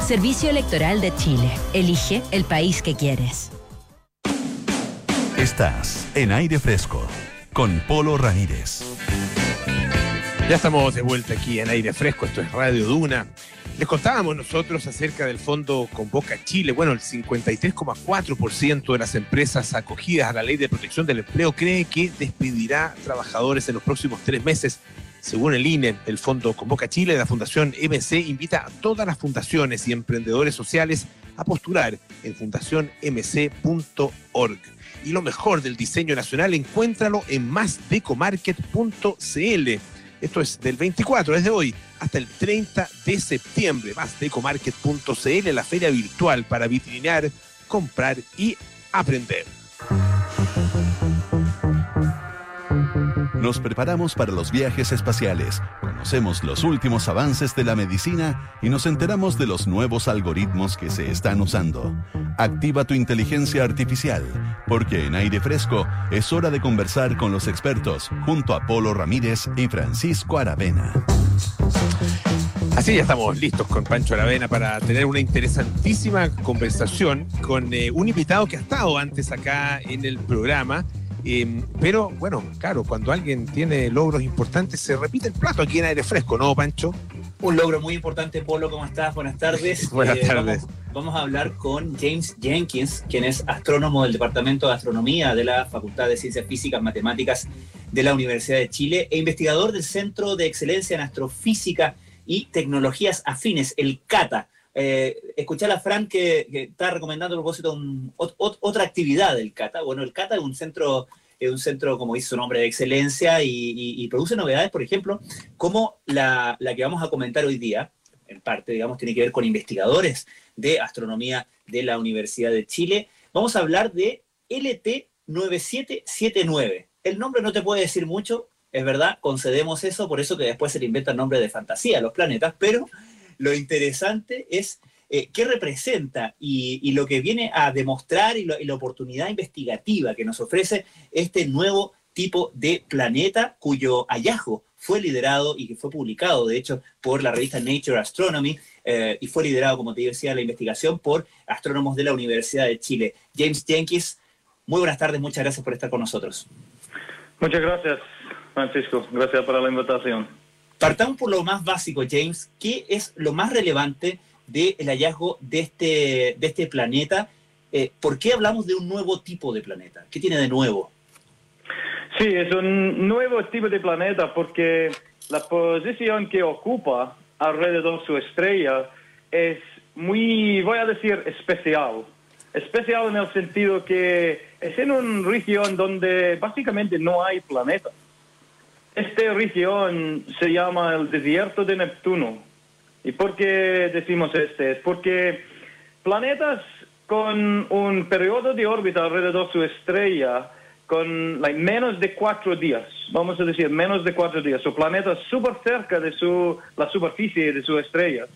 Servicio Electoral de Chile. Elige el país que quieres. Estás en aire fresco con Polo Ramírez. Ya estamos de vuelta aquí en aire fresco, esto es Radio Duna. Les contábamos nosotros acerca del fondo Convoca Chile. Bueno, el 53,4% de las empresas acogidas a la ley de protección del empleo cree que despedirá trabajadores en los próximos tres meses. Según el INE, el fondo Convoca Chile, la Fundación MC invita a todas las fundaciones y emprendedores sociales a postular en fundacionmc.org. Y lo mejor del diseño nacional, encuéntralo en másdecomarket.cl esto es del 24, desde hoy, hasta el 30 de septiembre. Más de ecomarket.cl, la feria virtual para vitrinear, comprar y aprender. Nos preparamos para los viajes espaciales, conocemos los últimos avances de la medicina y nos enteramos de los nuevos algoritmos que se están usando. Activa tu inteligencia artificial, porque en aire fresco es hora de conversar con los expertos junto a Polo Ramírez y Francisco Aravena. Así ya estamos listos con Pancho Aravena para tener una interesantísima conversación con eh, un invitado que ha estado antes acá en el programa Em, pero bueno, claro, cuando alguien tiene logros importantes, se repite el plato aquí en aire fresco, ¿no, Pancho? Un logro muy importante, Polo, ¿cómo estás? Buenas tardes. Buenas eh, tardes. Vamos, a hablar con James Jenkins, quien es astrónomo del Departamento de Astronomía de la Facultad de Ciencias Físicas Matemáticas de la Universidad de Chile e investigador del Centro de Excelencia en Astrofísica y Tecnologías Afines, el CATA. Eh, escuché a la Fran que, está recomendando a propósito otra actividad del CATA. Bueno, el CATA es un centro, es un centro como dice su nombre, de excelencia y, produce novedades, por ejemplo, como la, que vamos a comentar hoy día, en parte, digamos, tiene que ver con investigadores de astronomía de la Universidad de Chile. Vamos a hablar de LT9779. El nombre no te puede decir mucho, es verdad, concedemos eso, por eso que después se le inventan nombres de fantasía a los planetas, pero lo interesante es eh, qué representa y, lo que viene a demostrar y, la oportunidad investigativa que nos ofrece este nuevo tipo de planeta cuyo hallazgo fue liderado y que fue publicado, de hecho, por la revista Nature Astronomy eh, y fue liderado, como te decía, la investigación por astrónomos de la Universidad de Chile. James Jenkins, muy buenas tardes, muchas gracias por estar con nosotros. Muchas gracias, Francisco. Gracias por la invitación. Partamos por lo más básico, James. ¿Qué es lo más relevante del hallazgo de este, de este planeta? Eh, ¿Por qué hablamos de un nuevo tipo de planeta? ¿Qué tiene de nuevo? Sí, es un nuevo tipo de planeta porque la posición que ocupa alrededor de su estrella es muy, voy a decir, especial. Especial en el sentido que es en una región donde básicamente no hay planeta. Esta región se llama el desierto de Neptuno. ¿Y por qué decimos este? Es porque planetas con un periodo de órbita alrededor de su estrella con menos de cuatro días, vamos a decir menos de cuatro días, o planetas súper cerca de su, la superficie de sus estrellas,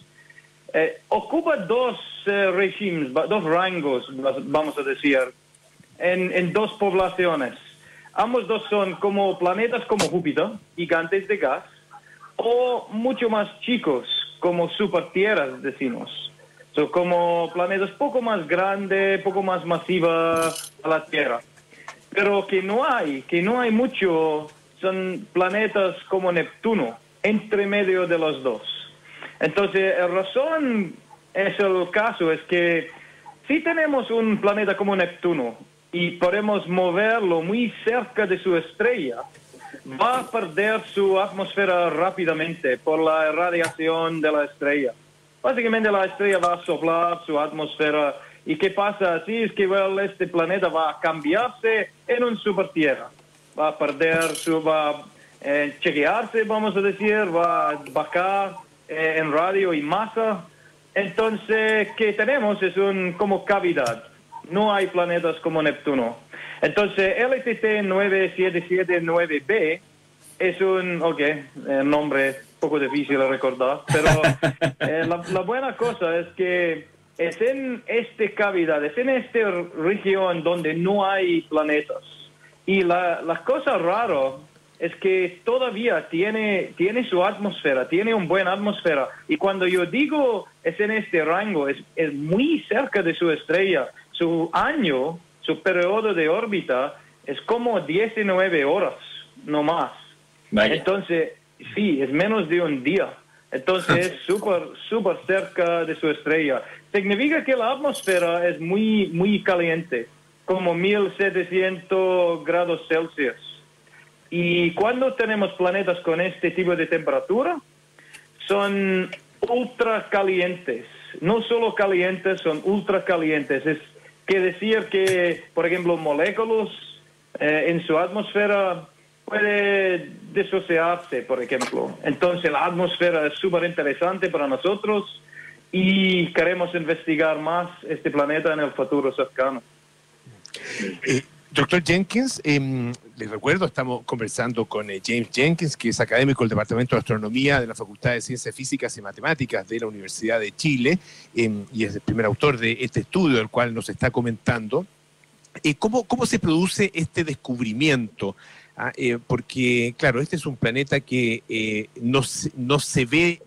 eh, ocupa dos eh, regímenes, dos rangos, vamos a decir, en, en dos poblaciones. Ambos dos son como planetas como Júpiter, gigantes de gas, o mucho más chicos, como supertierras, decimos. Son como planetas poco más grandes, poco más masiva a la Tierra. Pero que no hay, que no hay mucho, son planetas como Neptuno, entre medio de los dos. Entonces, la razón es el caso, es que si tenemos un planeta como Neptuno y podemos moverlo muy cerca de su estrella, va a perder su atmósfera rápidamente por la radiación de la estrella. Básicamente la estrella va a soplar su atmósfera ¿Y qué pasa así? Es que este planeta va a cambiarse en un supertierra. Va a perder su, va a eh, chequearse, vamos a decir, va a bajar eh, en radio y masa. Entonces, ¿qué tenemos? Es un como cavidad. No hay planetas como Neptuno. Entonces, LTT 9779b es un, ok, el nombre poco difícil de recordar, pero eh, la buena cosa es que es en esta cavidad, es en esta región donde no hay planetas. Y la, la cosa rara es que todavía tiene, tiene su atmósfera, tiene una buena atmósfera. Y cuando yo digo es en este rango, es, es muy cerca de su estrella. Su año, su periodo de órbita es como 19 horas, no más. Entonces, sí, es menos de un día. Entonces es súper, súper cerca de su estrella. Significa que la atmósfera es muy, muy caliente, como 1700 grados Celsius. Y cuando tenemos planetas con este tipo de temperatura, son ultra calientes. No solo calientes, son ultra calientes. Es que decir que, por ejemplo, moléculas eh, en su atmósfera puede disociarse, por ejemplo. Entonces la atmósfera es súper interesante para nosotros y queremos investigar más este planeta en el futuro cercano. Eh, doctor Jenkins, eh, les recuerdo, estamos conversando con eh, James Jenkins, que es académico del Departamento de Astronomía de la Facultad de Ciencias Físicas y Matemáticas de la Universidad de Chile em, y es el primer autor de este estudio del cual nos está comentando. Eh, ¿cómo, ¿Cómo se produce este descubrimiento? Ah, eh, porque, claro, este es un planeta que no, no se ve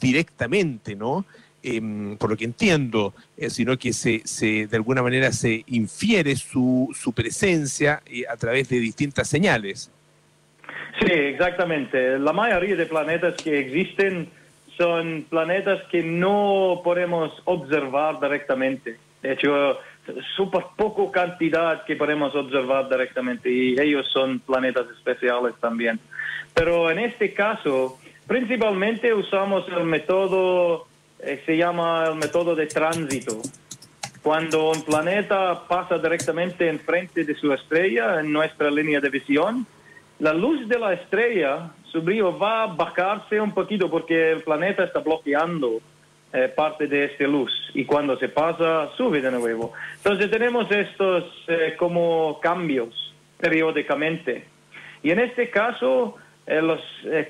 directamente, ¿no? Em, por lo que entiendo, sino que se, se, de alguna manera se infiere su, su presencia a través de distintas señales. Sí, exactamente. La mayoría de planetas que existen son planetas que no podemos observar directamente. De hecho, súper poco cantidad que podemos observar directamente y ellos son planetas especiales también. Pero en este caso, principalmente usamos el método, eh, se llama el método de tránsito. Cuando un planeta pasa directamente enfrente de su estrella en nuestra línea de visión, la luz de la estrella, su brillo va a bajarse un poquito porque el planeta está bloqueando eh, parte de esta luz y cuando se pasa sube de nuevo. Entonces tenemos estos eh, como cambios periódicamente. Y en este caso eh, los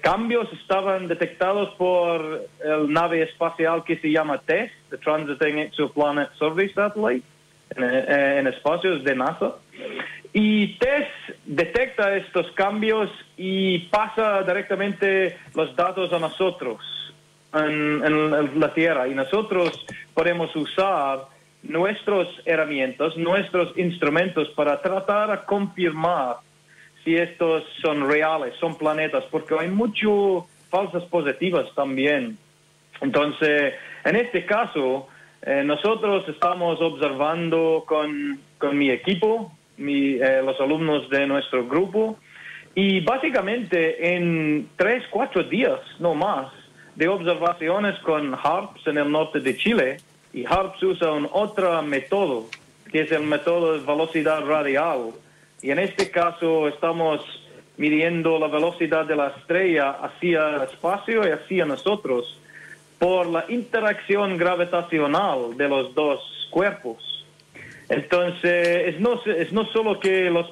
cambios estaban detectados por el nave espacial que se llama TESS, the Transiting Exoplanet Survey Satellite, en, en espacios de NASA. Y TESS detecta estos cambios y pasa directamente los datos a nosotros en, en la Tierra. Y nosotros podemos usar nuestras herramientas, nuestros instrumentos para tratar de confirmar si estos son reales, son planetas, porque hay mucho falsas positivas también. Entonces, en este caso, eh, nosotros estamos observando con, con mi equipo, mi, eh, los alumnos de nuestro grupo, y básicamente en tres, cuatro días, no más, de observaciones con HARPS en el norte de Chile, y HARPS usa un otro método, que es el método de velocidad radial. Y en este caso estamos midiendo la velocidad de la estrella hacia el espacio y hacia nosotros por la interacción gravitacional de los dos cuerpos. Entonces, es no, es no solo que los,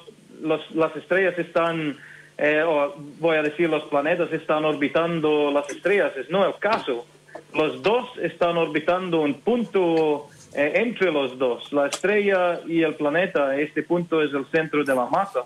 las estrellas están, eh, o voy a decir los planetas están orbitando las estrellas, es no el caso. Los dos están orbitando un punto eh, entre los dos, la estrella y el planeta. Este punto es el centro de la masa.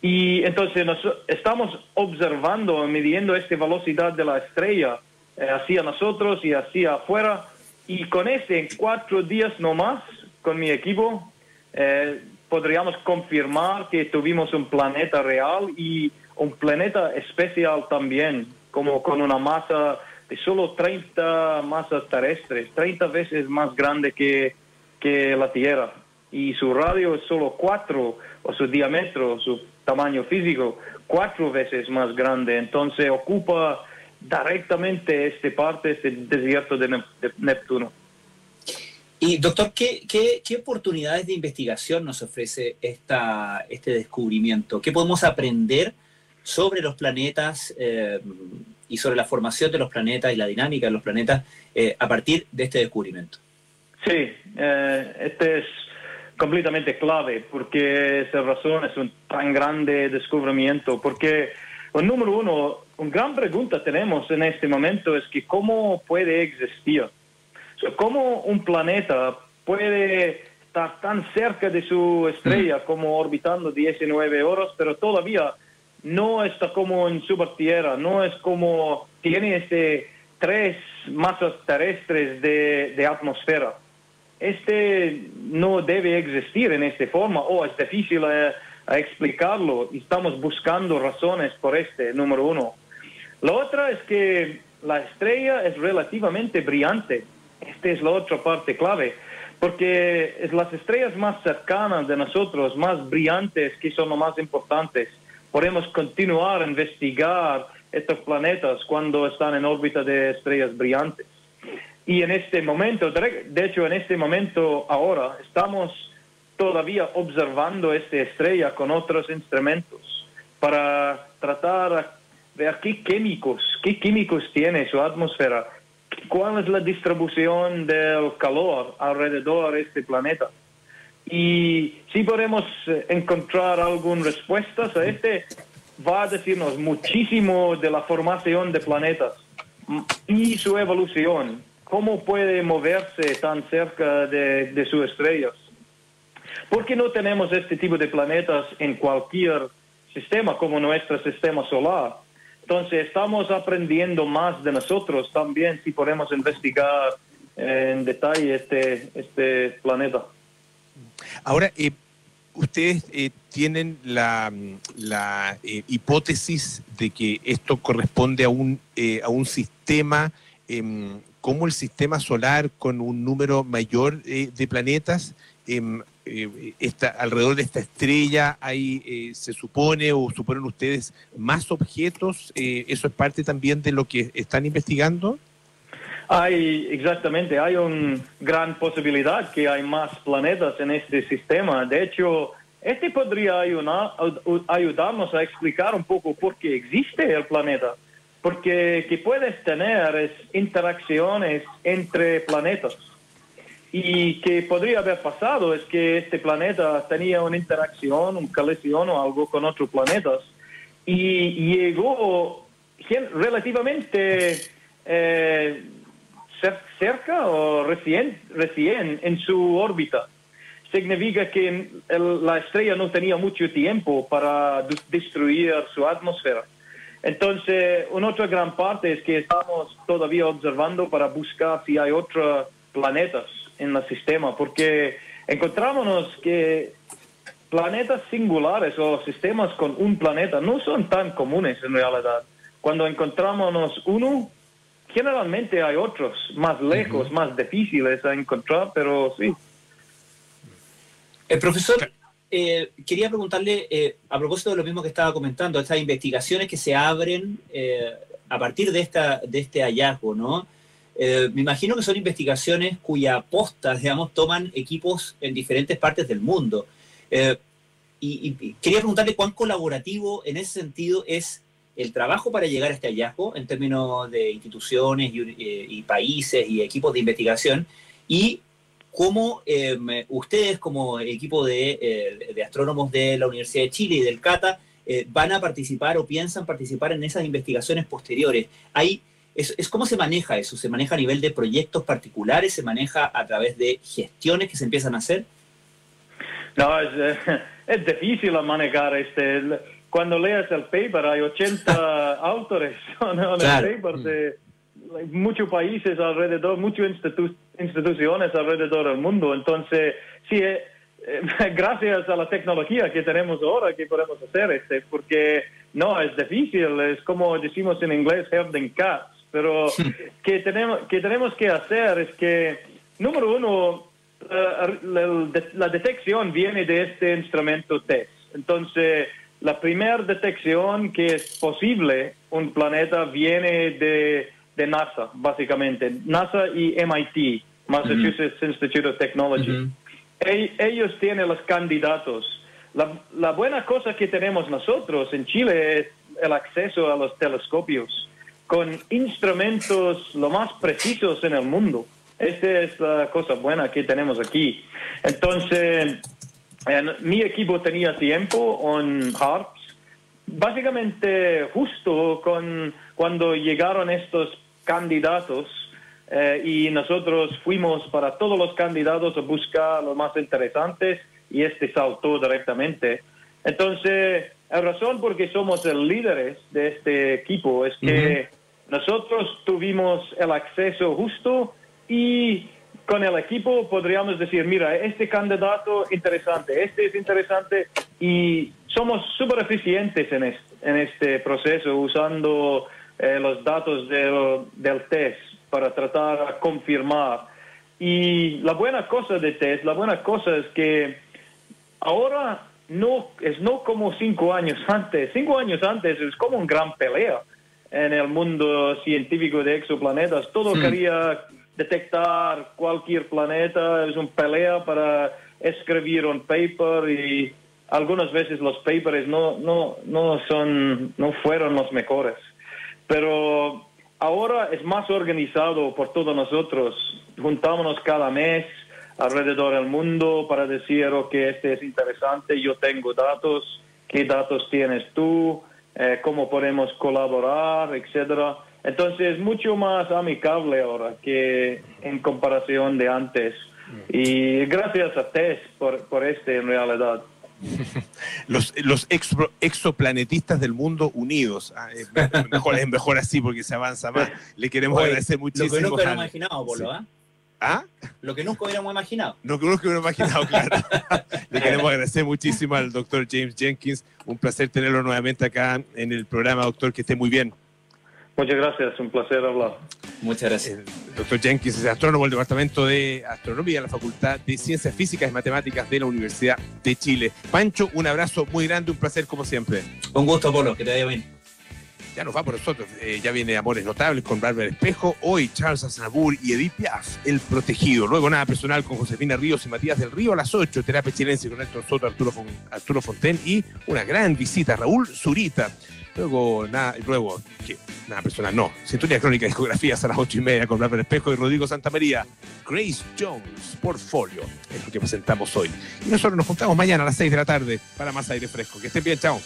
Y entonces nos, estamos observando, midiendo esta velocidad de la estrella eh, hacia nosotros y hacia afuera. Y con este, en cuatro días no más, con mi equipo, eh, podríamos confirmar que tuvimos un planeta real y un planeta especial también, como con una masa de solo 30 masas terrestres, 30 veces más grande que, que la Tierra. Y su radio es solo 4, o su diámetro, su tamaño físico, cuatro veces más grande. Entonces ocupa directamente esta parte, este desierto de, Neptuno. Y doctor, ¿qué, ¿qué, qué, oportunidades de investigación nos ofrece esta, este descubrimiento? ¿Qué podemos aprender sobre los planetas eh, y sobre la formación de los planetas y la dinámica de los planetas eh, a partir de este descubrimiento. Sí, eh, este es completamente clave porque esa razón es un tan grande descubrimiento, porque, el número uno, una gran pregunta tenemos en este momento es que cómo puede existir, cómo un planeta puede estar tan cerca de su estrella mm. como orbitando 19 horas, pero todavía no está como en Tierra, no es como tiene este tres masas terrestres de, atmósfera. Este no debe existir en esta forma o es difícil eh, explicarlo estamos buscando razones por este, número uno. La otra es que la estrella es relativamente brillante. Esta es la otra parte clave, porque es las estrellas más cercanas de nosotros, más brillantes, que son las más importantes podemos continuar a investigar estos planetas cuando están en órbita de estrellas brillantes. Y en este momento, de hecho en este momento ahora, estamos todavía observando esta estrella con otros instrumentos para tratar de ver qué químicos, qué químicos tiene su atmósfera, cuál es la distribución del calor alrededor de este planeta. Y si podemos eh, encontrar algunas respuestas a este, va a decirnos muchísimo de la formación de planetas y su evolución, cómo puede moverse tan cerca de, sus estrellas. ¿Por qué no tenemos este tipo de planetas en cualquier sistema como nuestro sistema solar? Entonces estamos aprendiendo más de nosotros también si podemos investigar en detalle este, este planeta. Ahora, eh, ustedes eh, tienen la, eh, hipótesis de que esto corresponde a un, a un sistema em, como el sistema solar con un número mayor de planetas. Em, alrededor de esta estrella hay, se supone o suponen ustedes más objetos. ¿Eso es parte también de lo que están investigando? Hay, exactamente, hay una gran posibilidad que hay más planetas en este sistema. De hecho, este podría ayudar, ayudarnos a explicar un poco por qué existe el planeta. Porque que puedes tener es interacciones entre planetas. Y que podría haber pasado es que este planeta tenía una interacción, un colisión o algo con otros planetas. Y llegó relativamente eh, cerca o recién, recién en su órbita. significa que el- la estrella no tenía mucho tiempo para de- destruir su atmósfera. Entonces, una otra gran parte es que estamos todavía observando para buscar si hay otros planetas en el sistema, porque encontramos que planetas singulares o sistemas con un planeta no son tan comunes en realidad. Cuando encontramos uno, generalmente hay otros más lejos, más difíciles a encontrar, pero sí. El profesor, eh, quería preguntarle, eh, a propósito de lo mismo que estaba comentando, estas investigaciones que se abren eh, a partir de, esta, de este hallazgo, ¿no? Eh, me imagino que son investigaciones cuya posta, digamos, toman equipos en diferentes partes del mundo. Eh, y, y quería preguntarle cuán colaborativo en ese sentido es el trabajo para llegar a este hallazgo en términos de instituciones y, eh, países y equipos de investigación y cómo eh, ustedes como equipo de, eh, de astrónomos de la Universidad de Chile y del CATA eh, van a participar o piensan participar en esas investigaciones posteriores. Hay, es, cómo se maneja eso? ¿Se maneja a nivel de proyectos particulares? ¿Se maneja a través de gestiones que se empiezan a hacer? No, es, es difícil manejar este. Cuando leas el paper hay 80 autores en el paper de muchos países alrededor, muchas institu- instituciones alrededor del mundo. Entonces, sí, eh, eh, gracias a la tecnología que tenemos ahora que podemos hacer este, porque no, es difícil, es como decimos en inglés, herding cats, pero que tenemos, que tenemos que hacer es que, número uno, eh, la, la detección viene de este instrumento TESS. Entonces, la primera detección que es posible un planeta viene de, de NASA, básicamente. NASA y MIT, Massachusetts Institute of Technology. E- ellos tienen los candidatos. La, la buena cosa que tenemos nosotros en Chile es el acceso a los telescopios con instrumentos lo más precisos en el mundo. Esta es la cosa buena que tenemos aquí. Entonces, en- mi equipo tenía tiempo en HARPS, básicamente justo con cuando llegaron estos candidatos eh, y nosotros fuimos para todos los candidatos a buscar los más interesantes y este saltó directamente. Entonces, la razón por que somos el líderes de este equipo es que nosotros tuvimos el acceso justo y con el equipo podríamos decir, mira, este candidato interesante, este es interesante y somos súper eficientes en este, en este proceso usando eh, los datos del, del test para tratar de confirmar. Y la buena cosa de test, la buena cosa es que ahora no es no como cinco años antes. Cinco años antes es como una gran pelea en el mundo científico de exoplanetas. Todo Hmm. quería detectar cualquier planeta, es una pelea para escribir un paper y algunas veces los papers no, no, no, son, no fueron los mejores. Pero ahora es más organizado por todos nosotros. Juntámonos cada mes alrededor del mundo para decir, ok, este es interesante, yo tengo datos, qué datos tienes tú, eh, cómo podemos colaborar, etcétera. Entonces es mucho más amigable ahora que en comparación de antes. Y gracias a Tess por, por este en realidad. Los, los exo- exoplanetistas del mundo unidos. Ah, es mejor, es mejor así porque se avanza más. Le queremos Oye, agradecer Lo que muchísimo. nunca hubiéramos imaginado, Polo, Sí. ¿ah? ¿Ah? Lo que nunca hubiéramos imaginado. No que que hubiera imaginado, claro. Le queremos agradecer muchísimo al doctor James Jenkins. Un placer tenerlo nuevamente acá en el programa, doctor. Que esté muy bien. Muchas gracias, un placer hablar. Muchas gracias. El doctor Jenkins es astrónomo del Departamento de Astronomía de la Facultad de Ciencias Físicas y Matemáticas de la Universidad de Chile. Pancho, un abrazo muy grande, un placer como siempre. Un gusto, Polo, que te vaya bien. Ya nos va por nosotros. Eh, ya viene Amores Notables con Bárbara Espejo. Hoy Charles Aznavour y Edith Piaf, El Protegido. Luego Nada Personal con Josefina Ríos y Matías del Río a las 8. Terapia Chilense con Héctor Soto, Arturo, Fon- Arturo Fonten y una gran visita, Raúl Zurita. Luego, nada, luego, ¿qué? Nada personal, no. Sintonía Crónica Discografías a las ocho y media con Bárbara Espejo y Rodrigo Santamaría. Grace Jones, Portfolio, es lo que presentamos hoy. Y nosotros nos juntamos mañana a las 6 de la tarde para más aire fresco. Que estén bien, chao.